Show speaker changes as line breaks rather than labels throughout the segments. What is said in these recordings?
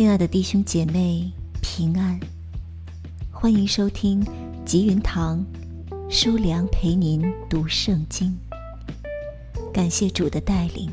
亲爱的弟兄姐妹，平安！欢迎收听吉云堂书良陪您读圣经。感谢主的带领，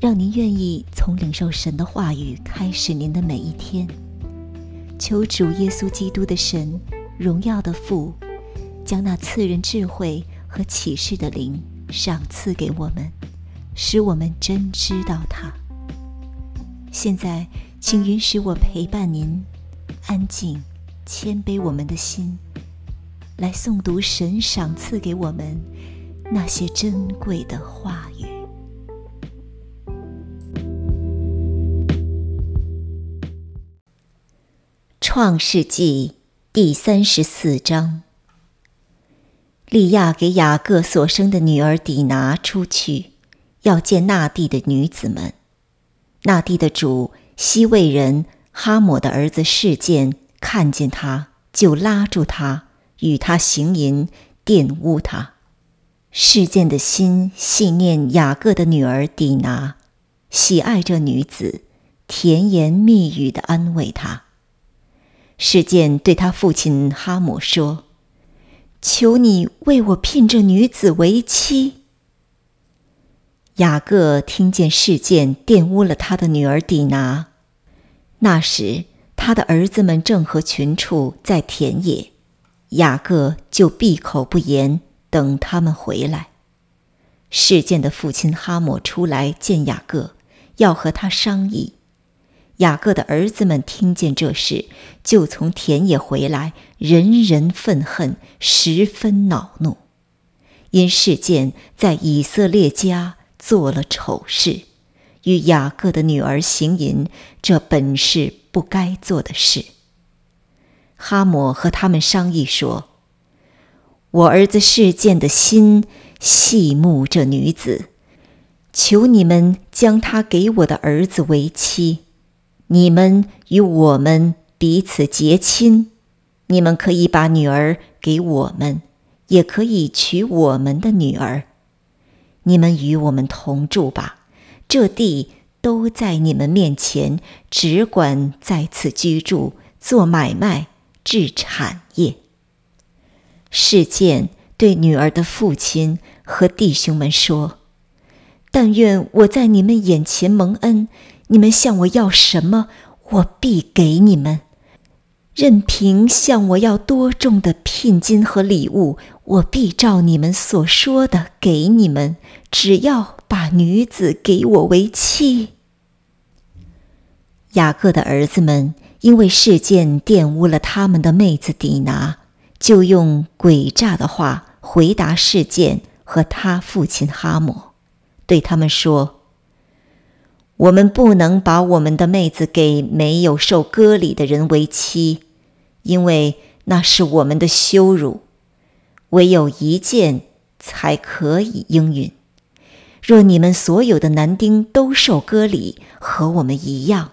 让您愿意从领受神的话语开始您的每一天。求主耶稣基督的神，荣耀的父，将那赐人智慧和启示的灵赏赐给我们，使我们真知道他。现在，请允许我陪伴您，安静、谦卑我们的心，来诵读神赏赐给我们那些珍贵的话语。创世纪第三十四章，利亚给雅各所生的女儿底拿出去，要见那地的女子们。那地的主西魏人哈姆的儿子事件看见他，就拉住他，与他行淫，玷污他。事件的心信念雅各的女儿底拿，喜爱这女子，甜言蜜语的安慰她。事件对他父亲哈姆说：“求你为我聘这女子为妻。”雅各听见事件玷污了他的女儿底拿，那时他的儿子们正和群畜在田野，雅各就闭口不言，等他们回来。事件的父亲哈姆出来见雅各，要和他商议。雅各的儿子们听见这事，就从田野回来，人人愤恨，十分恼怒，因事件在以色列家。做了丑事，与雅各的女儿行淫，这本是不该做的事。哈姆和他们商议说：“我儿子事件的心细慕这女子，求你们将她给我的儿子为妻，你们与我们彼此结亲。你们可以把女儿给我们，也可以娶我们的女儿。”你们与我们同住吧，这地都在你们面前，只管在此居住，做买卖，置产业。事件对女儿的父亲和弟兄们说：“但愿我在你们眼前蒙恩，你们向我要什么，我必给你们。”任凭向我要多重的聘金和礼物，我必照你们所说的给你们。只要把女子给我为妻。雅各的儿子们因为事件玷污了他们的妹子底拿，就用诡诈的话回答事件和他父亲哈姆，对他们说。我们不能把我们的妹子给没有受割礼的人为妻，因为那是我们的羞辱。唯有一件才可以应允。若你们所有的男丁都受割礼，和我们一样，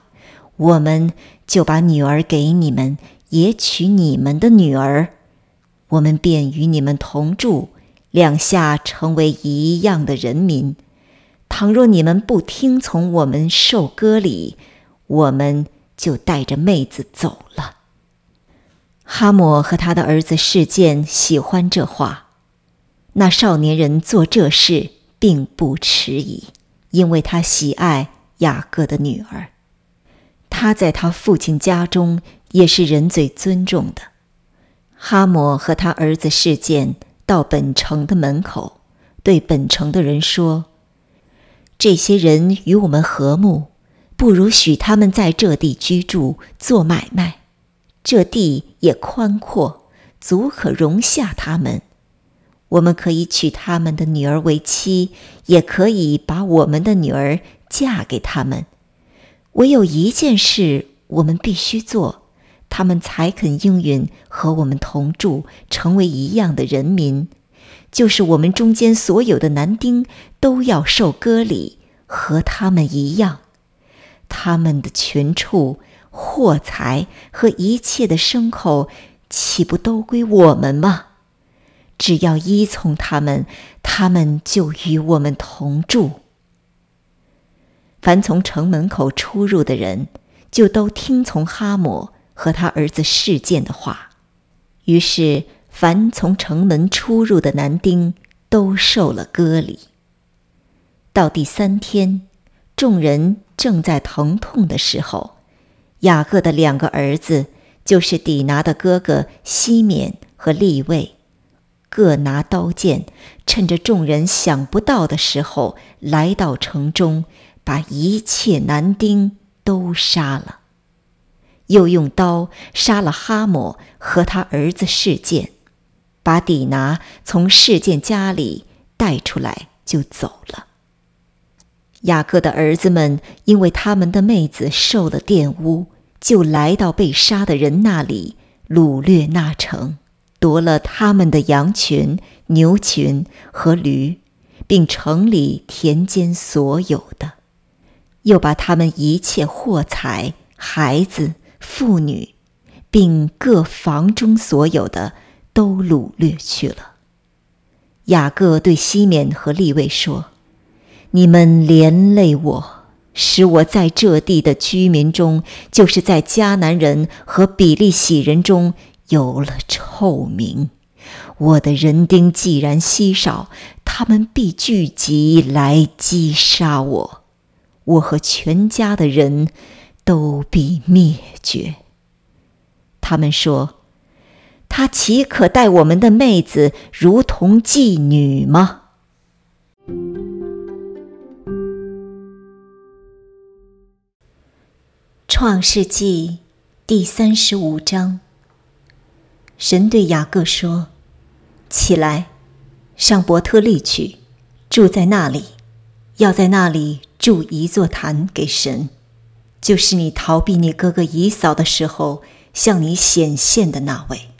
我们就把女儿给你们，也娶你们的女儿，我们便与你们同住，两下成为一样的人民。倘若你们不听从我们受割礼，我们就带着妹子走了。哈姆和他的儿子事件喜欢这话，那少年人做这事并不迟疑，因为他喜爱雅各的女儿，他在他父亲家中也是人最尊重的。哈姆和他儿子事件到本城的门口，对本城的人说。这些人与我们和睦，不如许他们在这地居住做买卖。这地也宽阔，足可容下他们。我们可以娶他们的女儿为妻，也可以把我们的女儿嫁给他们。唯有一件事我们必须做，他们才肯应允和我们同住，成为一样的人民。就是我们中间所有的男丁都要受割礼，和他们一样。他们的群畜、货财和一切的牲口，岂不都归我们吗？只要依从他们，他们就与我们同住。凡从城门口出入的人，就都听从哈姆和他儿子事件的话。于是，凡从城门出入的男丁都受了割礼。到第三天，众人正在疼痛的时候，雅各的两个儿子，就是底拿的哥哥西缅和利位，各拿刀剑，趁着众人想不到的时候，来到城中，把一切男丁都杀了。又用刀杀了哈姆和他儿子事件，把底拿从事件家里带出来就走了。雅各的儿子们因为他们的妹子受了玷污，就来到被杀的人那里，掳掠那城，夺了他们的羊群、牛群和驴，并城里田间所有的，又把他们一切货财、孩子。妇女，并各房中所有的都掳掠去了。雅各对西缅和利未说：“你们连累我，使我在这地的居民中，就是在迦南人和比利洗人中有了臭名。我的人丁既然稀少，他们必聚集来击杀我，我和全家的人。”都必灭绝。他们说：“他岂可待我们的妹子如同妓女吗？”创世纪第三十五章。神对雅各说：“起来，上伯特利去，住在那里，要在那里筑一座坛给神。”就是你逃避你哥哥姨嫂的时候向你显现的那位。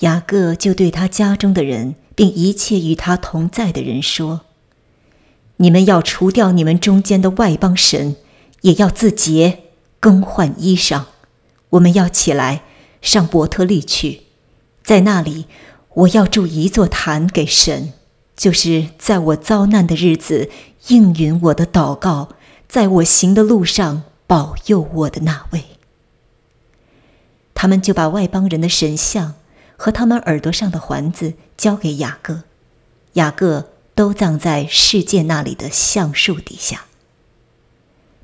雅各就对他家中的人，并一切与他同在的人说：“你们要除掉你们中间的外邦神，也要自洁，更换衣裳。我们要起来上伯特利去，在那里我要筑一座坛给神，就是在我遭难的日子应允我的祷告。”在我行的路上保佑我的那位，他们就把外邦人的神像和他们耳朵上的环子交给雅各，雅各都葬在世界那里的橡树底下。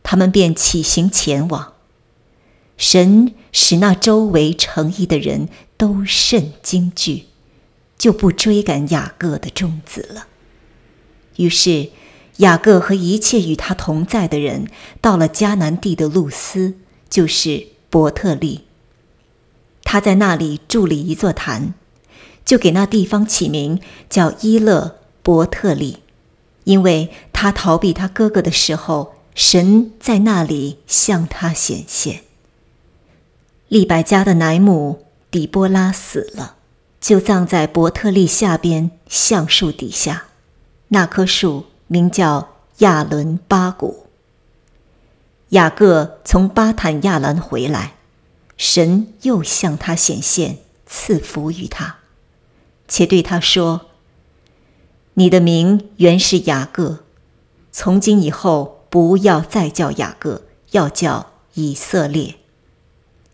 他们便起行前往，神使那周围诚意的人都甚惊惧，就不追赶雅各的众子了。于是。雅各和一切与他同在的人到了迦南地的路斯，就是伯特利。他在那里筑了一座坛，就给那地方起名叫伊勒伯特利，因为他逃避他哥哥的时候，神在那里向他显现。利百加的奶母底波拉死了，就葬在伯特利下边橡树底下，那棵树。名叫亚伦巴古。雅各从巴坦亚兰回来，神又向他显现，赐福于他，且对他说：“你的名原是雅各，从今以后不要再叫雅各，要叫以色列。”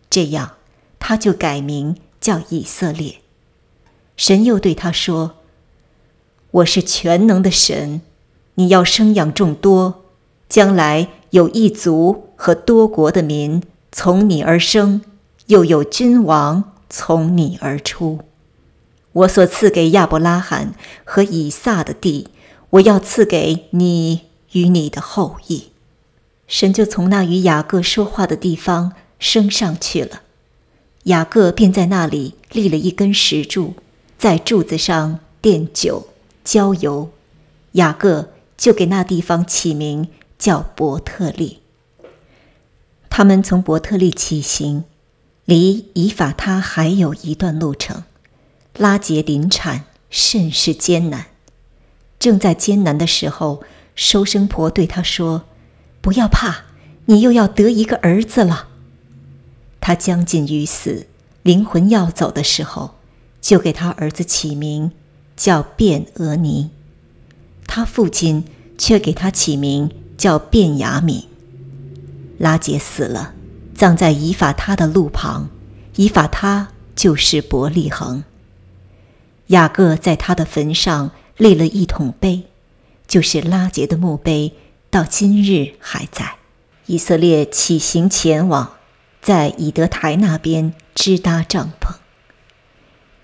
这样，他就改名叫以色列。神又对他说：“我是全能的神。”你要生养众多，将来有一族和多国的民从你而生，又有君王从你而出。我所赐给亚伯拉罕和以撒的地，我要赐给你与你的后裔。神就从那与雅各说话的地方升上去了，雅各便在那里立了一根石柱，在柱子上奠酒浇油。雅各。就给那地方起名叫伯特利。他们从伯特利起行，离以法他还有一段路程。拉杰临产，甚是艰难。正在艰难的时候，收生婆对他说：“不要怕，你又要得一个儿子了。”他将近于死，灵魂要走的时候，就给他儿子起名叫卞俄尼。他父亲却给他起名叫卞雅敏。拉杰死了，葬在以法他的路旁。以法他就是伯利恒。雅各在他的坟上立了一桶碑，就是拉结的墓碑，到今日还在。以色列起行前往，在以德台那边支搭帐篷。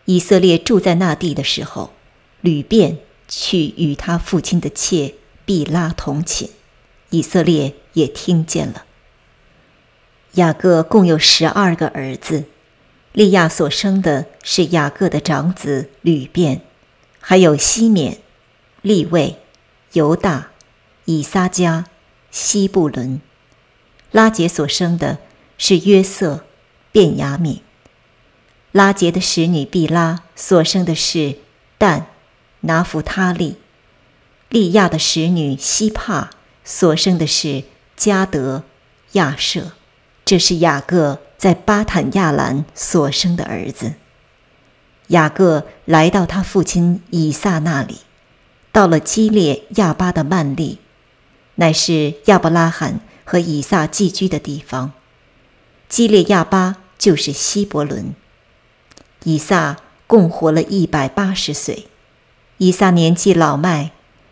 以色列住在那地的时候，吕便去与他父亲的妾毕拉同寝，以色列也听见了。雅各共有十二个儿子，利亚所生的是雅各的长子吕便，还有西缅、利位、犹大、以撒加、西布伦。拉杰所生的是约瑟、便雅悯。拉杰的使女毕拉所生的是但、拿弗他利。利亚的使女希帕所生的是加德、亚舍。这是雅各在巴坦亚兰所生的儿子。雅各来到他父亲以撒那里，到了基列亚巴的曼利，乃是亚伯拉罕和以撒寄居的地方。基列亚巴就是希伯伦。以撒共活了一百八十岁。以撒年纪老迈，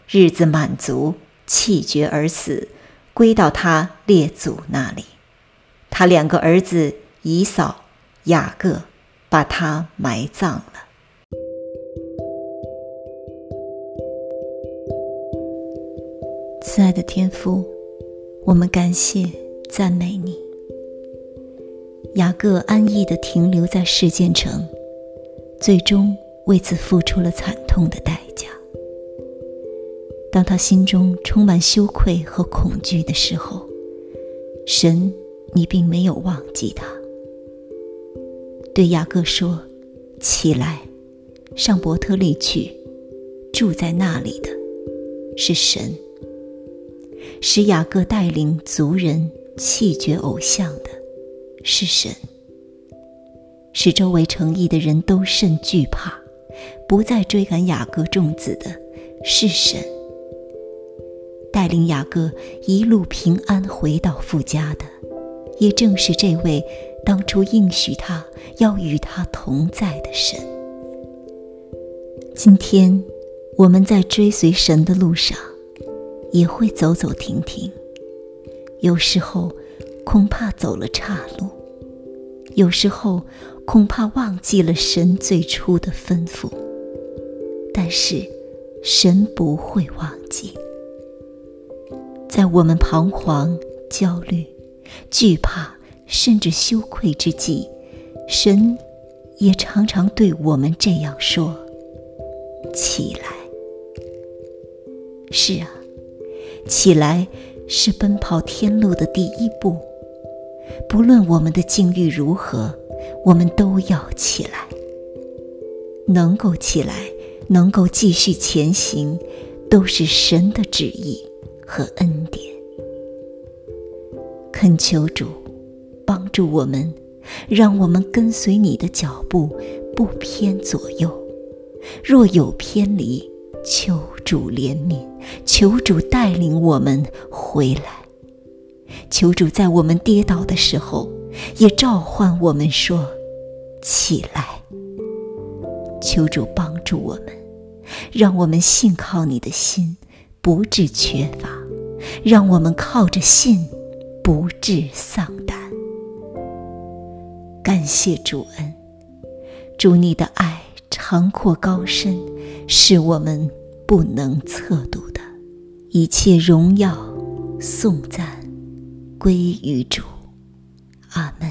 日子满足，气绝而死，归到他列祖那里。他两个儿子以扫、雅各把他埋葬了。慈爱的天父，我们感谢赞美你。雅各安逸的停留在事件城，最终为此付出了惨痛的代价。当他心中充满羞愧和恐惧的时候，神。你并没有忘记他，对雅各说：“起来，上伯特利去，住在那里的，是神。使雅各带领族人弃绝偶像的，是神。使周围城邑的人都甚惧怕，不再追赶雅各众子的，是神。带领雅各一路平安回到父家的。”也正是这位当初应许他要与他同在的神。今天我们在追随神的路上，也会走走停停，有时候恐怕走了岔路，有时候恐怕忘记了神最初的吩咐。但是神不会忘记，在我们彷徨、焦虑。惧怕甚至羞愧之际，神也常常对我们这样说：“起来。”是啊，起来是奔跑天路的第一步。不论我们的境遇如何，我们都要起来。能够起来，能够继续前行，都是神的旨意和恩典。恳求主帮助我们，让我们跟随你的脚步，不偏左右。若有偏离，求主怜悯，求主带领我们回来。求主在我们跌倒的时候，也召唤我们说：“起来。”求主帮助我们，让我们信靠你的心不致缺乏，让我们靠着信。不至丧胆。感谢主恩，主你的爱长阔高深，是我们不能测度的。一切荣耀颂赞归于主。阿门